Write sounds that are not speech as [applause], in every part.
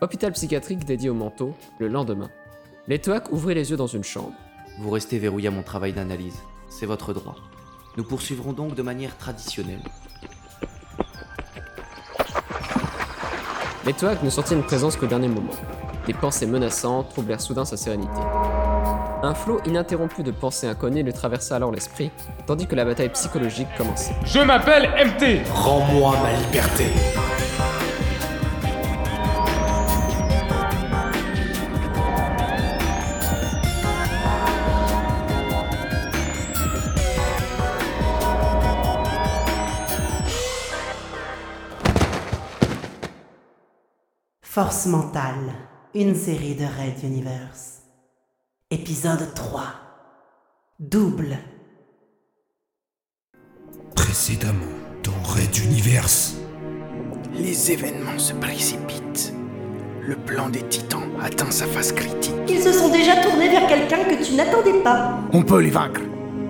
Hôpital psychiatrique dédié au manteau, le lendemain. Les Toac ouvraient les yeux dans une chambre. Vous restez verrouillé à mon travail d'analyse. C'est votre droit. Nous poursuivrons donc de manière traditionnelle. Les ne sentirent une présence qu'au dernier moment? Des pensées menaçantes troublèrent soudain sa sérénité. Un flot ininterrompu de pensées inconnues lui traversa alors l'esprit, tandis que la bataille psychologique commençait. Je m'appelle MT Rends-moi ma liberté Force mentale, une série de Red Universe. Épisode 3. Double. Précédemment, dans Red Universe. Les événements se précipitent. Le plan des titans atteint sa phase critique. Ils se sont déjà tournés vers quelqu'un que tu n'attendais pas. On peut les vaincre.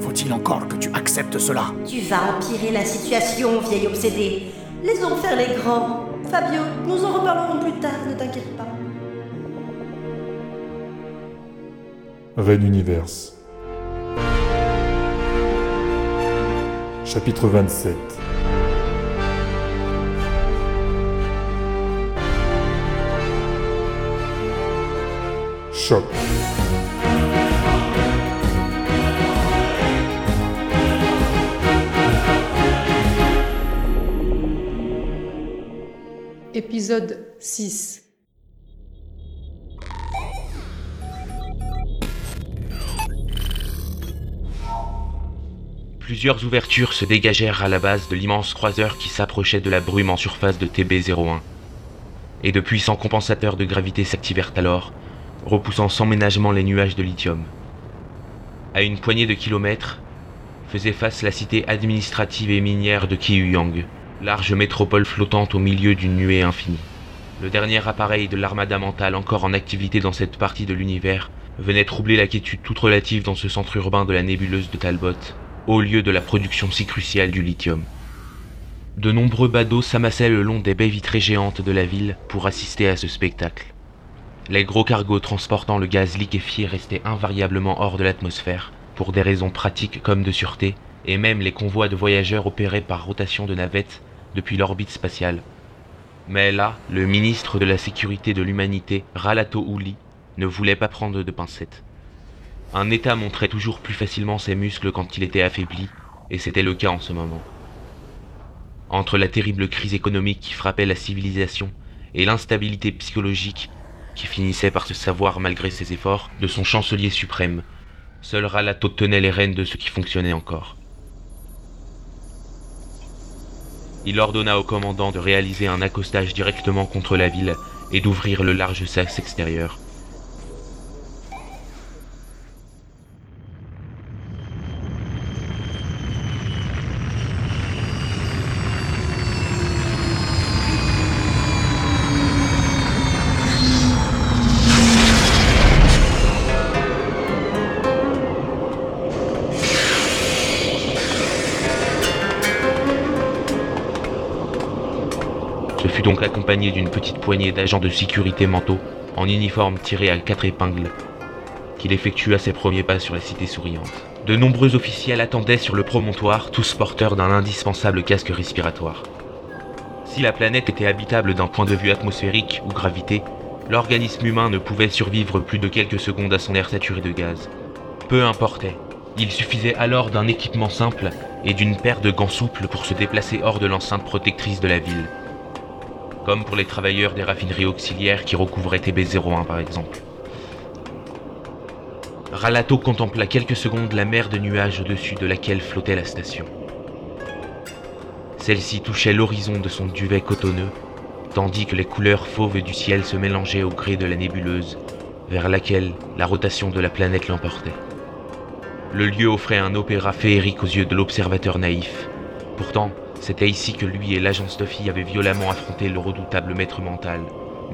Faut-il encore que tu acceptes cela? Tu vas empirer la situation, vieil obsédé. Laissons faire les grands. Fabio, nous en reparlerons plus tard, ne t'inquiète pas. Red Universe. Chapitre 27 Choc. Épisode 6 Plusieurs ouvertures se dégagèrent à la base de l'immense croiseur qui s'approchait de la brume en surface de TB-01. Et de puissants compensateurs de gravité s'activèrent alors, repoussant sans ménagement les nuages de lithium. À une poignée de kilomètres, faisait face la cité administrative et minière de Kiyuyang, large métropole flottante au milieu d'une nuée infinie. Le dernier appareil de l'armada mentale encore en activité dans cette partie de l'univers venait troubler la quiétude toute relative dans ce centre urbain de la nébuleuse de Talbot, au lieu de la production si cruciale du lithium. De nombreux badauds s'amassaient le long des baies vitrées géantes de la ville pour assister à ce spectacle. Les gros cargos transportant le gaz liquéfié restaient invariablement hors de l'atmosphère, pour des raisons pratiques comme de sûreté, et même les convois de voyageurs opéraient par rotation de navettes depuis l'orbite spatiale. Mais là, le ministre de la Sécurité de l'Humanité, Ralato Uli, ne voulait pas prendre de pincettes. Un État montrait toujours plus facilement ses muscles quand il était affaibli, et c'était le cas en ce moment. Entre la terrible crise économique qui frappait la civilisation et l'instabilité psychologique qui finissait par se savoir malgré ses efforts de son chancelier suprême, seul Ralato tenait les rênes de ce qui fonctionnait encore. Il ordonna au commandant de réaliser un accostage directement contre la ville et d'ouvrir le large sas extérieur. Fut donc accompagné d'une petite poignée d'agents de sécurité mentaux en uniforme tiré à quatre épingles qu'il effectua ses premiers pas sur la cité souriante. De nombreux officiels attendaient sur le promontoire, tous porteurs d'un indispensable casque respiratoire. Si la planète était habitable d'un point de vue atmosphérique ou gravité, l'organisme humain ne pouvait survivre plus de quelques secondes à son air saturé de gaz. Peu importait, il suffisait alors d'un équipement simple et d'une paire de gants souples pour se déplacer hors de l'enceinte protectrice de la ville. Comme pour les travailleurs des raffineries auxiliaires qui recouvraient TB01 par exemple. Ralato contempla quelques secondes la mer de nuages au-dessus de laquelle flottait la station. Celle-ci touchait l'horizon de son duvet cotonneux, tandis que les couleurs fauves du ciel se mélangeaient au gré de la nébuleuse, vers laquelle la rotation de la planète l'emportait. Le lieu offrait un opéra féerique aux yeux de l'observateur naïf. Pourtant, c'était ici que lui et l'agence de filles avaient violemment affronté le redoutable maître mental,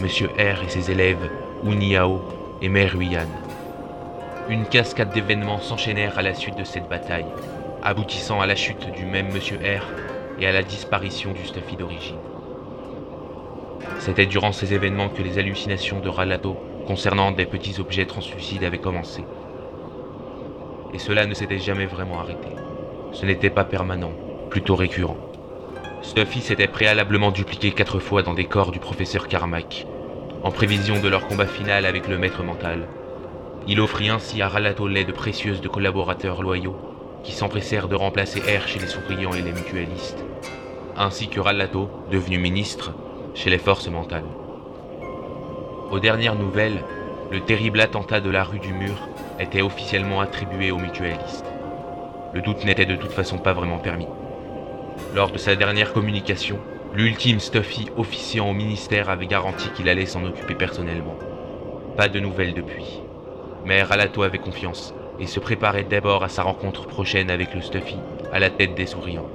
Monsieur R et ses élèves, Uniao et Mère Huyan. Une cascade d'événements s'enchaînèrent à la suite de cette bataille, aboutissant à la chute du même Monsieur R et à la disparition du Stuffy d'origine. C'était durant ces événements que les hallucinations de Ralato concernant des petits objets translucides avaient commencé. Et cela ne s'était jamais vraiment arrêté. Ce n'était pas permanent, plutôt récurrent. Stuffy s'était préalablement dupliqué quatre fois dans des corps du professeur Carmack, en prévision de leur combat final avec le maître mental. Il offrit ainsi à Ralato l'aide précieuse de collaborateurs loyaux, qui s'empressèrent de remplacer R chez les souriants et les mutualistes, ainsi que Ralato, devenu ministre, chez les forces mentales. Aux dernières nouvelles, le terrible attentat de la rue du Mur était officiellement attribué aux mutualistes. Le doute n'était de toute façon pas vraiment permis. Lors de sa dernière communication, l'ultime Stuffy officiant au ministère avait garanti qu'il allait s'en occuper personnellement. Pas de nouvelles depuis. Mais Ralato avait confiance et se préparait d'abord à sa rencontre prochaine avec le Stuffy à la tête des souriants.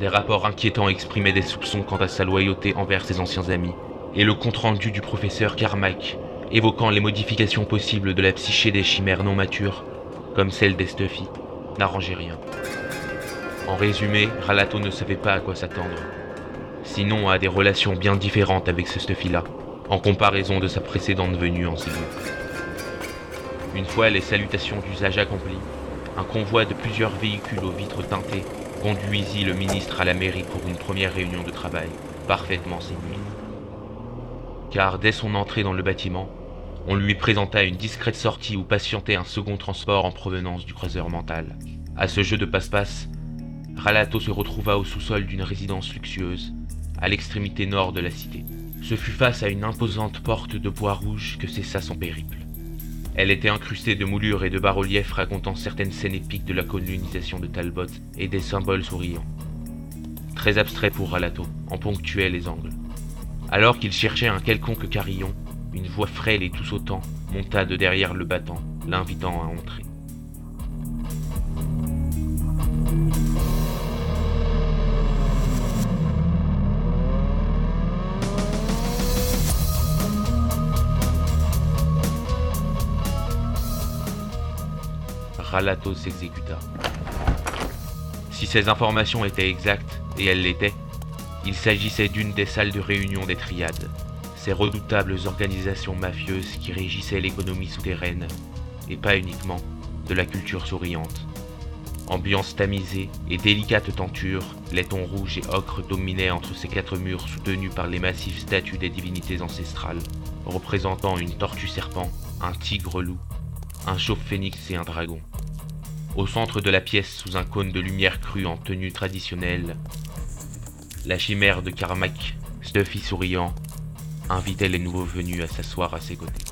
Des rapports inquiétants exprimaient des soupçons quant à sa loyauté envers ses anciens amis, et le compte-rendu du professeur Carmack, évoquant les modifications possibles de la psyché des chimères non matures, comme celle des Stuffy, n'arrangeait rien. En résumé, Ralato ne savait pas à quoi s'attendre, sinon à des relations bien différentes avec ce Stuffy-là, en comparaison de sa précédente venue en Zélie. Une fois les salutations d'usage accomplies, un convoi de plusieurs véhicules aux vitres teintées conduisit le ministre à la mairie pour une première réunion de travail, parfaitement séduit. Car dès son entrée dans le bâtiment, on lui présenta une discrète sortie où patientait un second transport en provenance du croiseur mental. À ce jeu de passe-passe, Ralato se retrouva au sous-sol d'une résidence luxueuse, à l'extrémité nord de la cité. Ce fut face à une imposante porte de bois rouge que cessa son périple. Elle était incrustée de moulures et de bas-reliefs racontant certaines scènes épiques de la colonisation de Talbot et des symboles souriants. Très abstrait pour Ralato, en ponctuait les angles. Alors qu'il cherchait un quelconque carillon, une voix frêle et tout sautant monta de derrière le battant, l'invitant à entrer. Ralato s'exécuta. Si ces informations étaient exactes, et elles l'étaient, il s'agissait d'une des salles de réunion des triades, ces redoutables organisations mafieuses qui régissaient l'économie souterraine, et pas uniquement de la culture souriante. Ambiance tamisée et délicate tenture, les tons rouges et ocre dominaient entre ces quatre murs soutenus par les massives statues des divinités ancestrales, représentant une tortue serpent, un tigre loup, un chauve phénix et un dragon. Au centre de la pièce, sous un cône de lumière crue en tenue traditionnelle, la chimère de Carmack, Stuffy souriant, invitait les nouveaux venus à s'asseoir à ses côtés.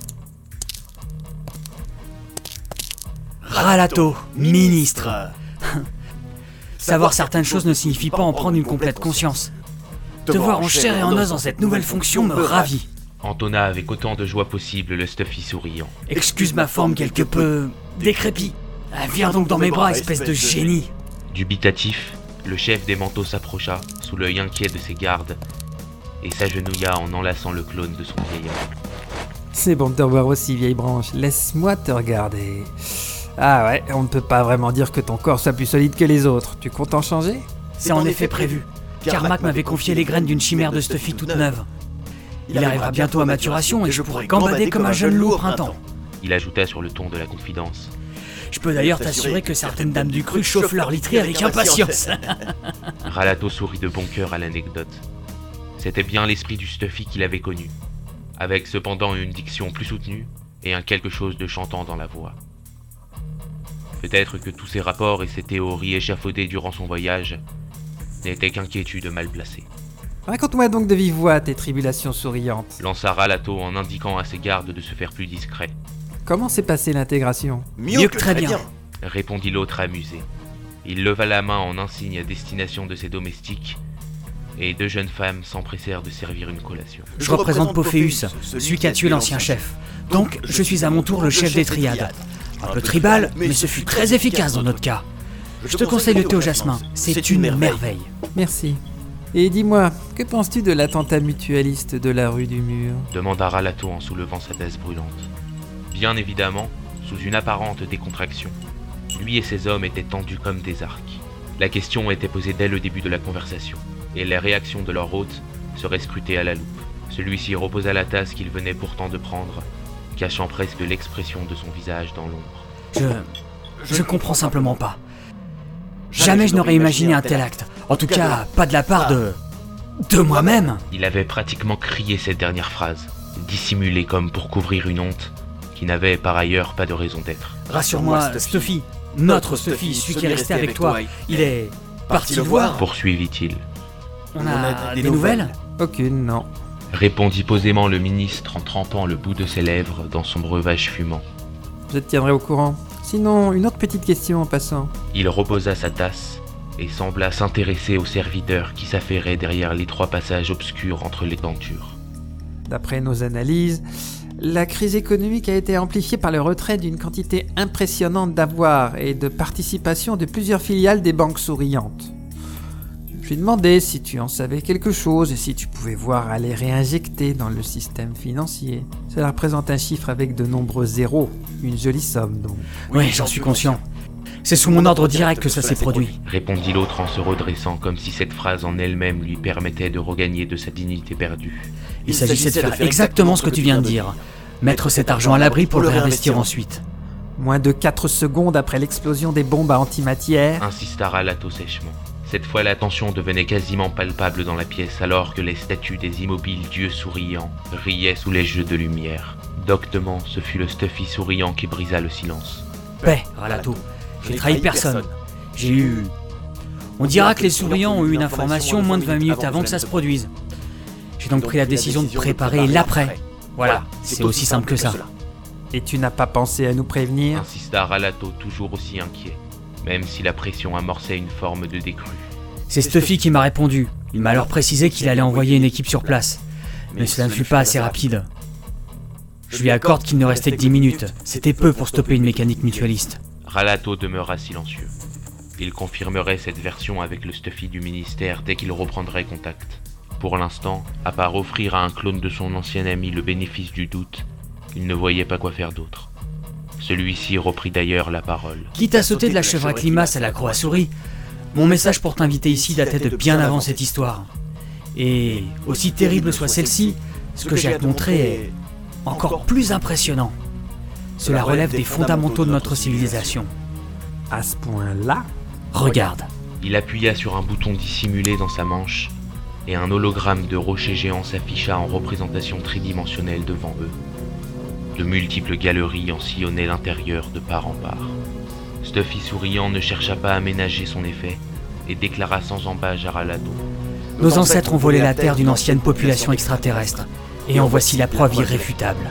Ralato, ministre [laughs] Savoir certaines choses ne signifie pas en prendre une complète conscience. Te voir en chair et en os dans cette nouvelle fonction me ravit. Entonna avec autant de joie possible le Stuffy souriant. Excuse ma forme quelque peu décrépit. Ah, Viens donc dans mes bras, espèce de génie. Dubitatif, le chef des manteaux s'approcha, sous l'œil inquiet de ses gardes, et s'agenouilla en enlaçant le clone de son vieillard. C'est bon de te revoir aussi, vieille branche. Laisse-moi te regarder. Ah ouais, on ne peut pas vraiment dire que ton corps soit plus solide que les autres. Tu comptes en changer? C'est en effet prévu. Carmack m'avait confié les graines d'une chimère de Stuffy toute neuve. Il arrivera bientôt à maturation et je pourrai gambader comme un jeune loup au printemps. Il ajouta sur le ton de la confidence. Je peux d'ailleurs t'assurer que certaines dames du cru chauffent leur literie avec impatience. [laughs] Ralato sourit de bon cœur à l'anecdote. C'était bien l'esprit du Stuffy qu'il avait connu, avec cependant une diction plus soutenue et un quelque chose de chantant dans la voix. Peut-être que tous ces rapports et ces théories échafaudées durant son voyage n'étaient qu'inquiétudes mal placées. Raconte-moi donc de vive voix tes tribulations souriantes. Lança Ralato en indiquant à ses gardes de se faire plus discret. Comment s'est passée l'intégration Mieux que très bien. Répondit l'autre amusé. Il leva la main en insigne à destination de ses domestiques, et deux jeunes femmes s'empressèrent de servir une collation. Je représente Pophéus, celui qui a tué l'ancien chef. Donc, je suis à mon tour le chef des triades. Un peu tribal, mais ce fut très efficace dans notre cas. Je te conseille le thé au jasmin, c'est une merveille. Merci. Et dis-moi, que penses-tu de l'attentat mutualiste de la rue du Mur? demanda Ralato en soulevant sa tasse brûlante. Bien évidemment, sous une apparente décontraction, lui et ses hommes étaient tendus comme des arcs. La question était posée dès le début de la conversation, et les réactions de leur hôte seraient scrutées à la loupe. Celui-ci reposa la tasse qu'il venait pourtant de prendre, cachant presque l'expression de son visage dans l'ombre. Je. Je comprends simplement pas. Jamais je n'aurais imaginé un tel acte. En tout cas, pas de la part de. de moi-même. Il avait pratiquement crié cette dernière phrase, dissimulée comme pour couvrir une honte qui n'avait par ailleurs pas de raison d'être. Rassure-moi, Stuffy, notre Stuffy, celui qui est resté avec toi, il est parti le voir. Poursuivit-il. On a des nouvelles Aucune, non. Répondit posément le ministre en trempant le bout de ses lèvres dans son breuvage fumant. Je te tiendrai au courant. Sinon, une autre petite question en passant. Il reposa sa tasse et sembla s'intéresser au serviteur qui s'affairait derrière les trois passages obscurs entre les tentures. D'après nos analyses, la crise économique a été amplifiée par le retrait d'une quantité impressionnante d'avoirs et de participation de plusieurs filiales des banques souriantes. Je lui demandé si tu en savais quelque chose et si tu pouvais voir à les réinjecter dans le système financier. Cela représente un chiffre avec de nombreux zéros, une jolie somme donc. Oui, j'en suis conscient. C'est sous mon ordre direct que ça s'est produit. Répondit l'autre en se redressant comme si cette phrase en elle-même lui permettait de regagner de sa dignité perdue. Il s'agissait de faire exactement ce que tu viens de dire. Mettre cet argent à l'abri pour le réinvestir ensuite. Moins de 4 secondes après l'explosion des bombes à antimatière, Insista Ralato sèchement. Cette fois, la tension devenait quasiment palpable dans la pièce alors que les statues des immobiles dieux souriants riaient sous les jeux de lumière. Doctement, ce fut le Stuffy souriant qui brisa le silence. Paix, Ralato. J'ai trahi personne. J'ai eu. On dira que les souriants ont eu une information moins de 20 minutes avant que ça se produise. J'ai donc pris la décision de préparer l'après. Voilà, c'est aussi simple que ça. et tu n'as pas pensé à nous prévenir? Insista Ralato toujours aussi inquiet, même si la pression amorçait une forme de décrue. C'est Stuffy qui m'a répondu. Il m'a alors précisé qu'il allait envoyer une équipe sur place. Mais cela ne fut pas assez rapide. Je lui accorde qu'il ne restait que 10 minutes. C'était peu pour stopper une mécanique mutualiste. Ralato demeura silencieux. Il confirmerait cette version avec le Stuffy du ministère dès qu'il reprendrait contact. Pour l'instant, à part offrir à un clone de son ancien ami le bénéfice du doute, il ne voyait pas quoi faire d'autre. Celui-ci reprit d'ailleurs la parole. Quitte à sauter de la chèvre à climace à la croix à souris, mon message pour t'inviter ici datait de bien avant cette histoire. Et aussi terrible soit celle-ci, ce que j'ai à te montrer est encore plus impressionnant. Cela relève des fondamentaux de notre civilisation. À ce point-là Regarde. Il appuya sur un bouton dissimulé dans sa manche, et un hologramme de rocher géant s'afficha en représentation tridimensionnelle devant eux. De multiples galeries en sillonnaient l'intérieur de part en part. Stuffy souriant ne chercha pas à ménager son effet et déclara sans embâche à Ralado. Nos ancêtres ont volé la Terre d'une ancienne population extraterrestre, et en voici la preuve irréfutable.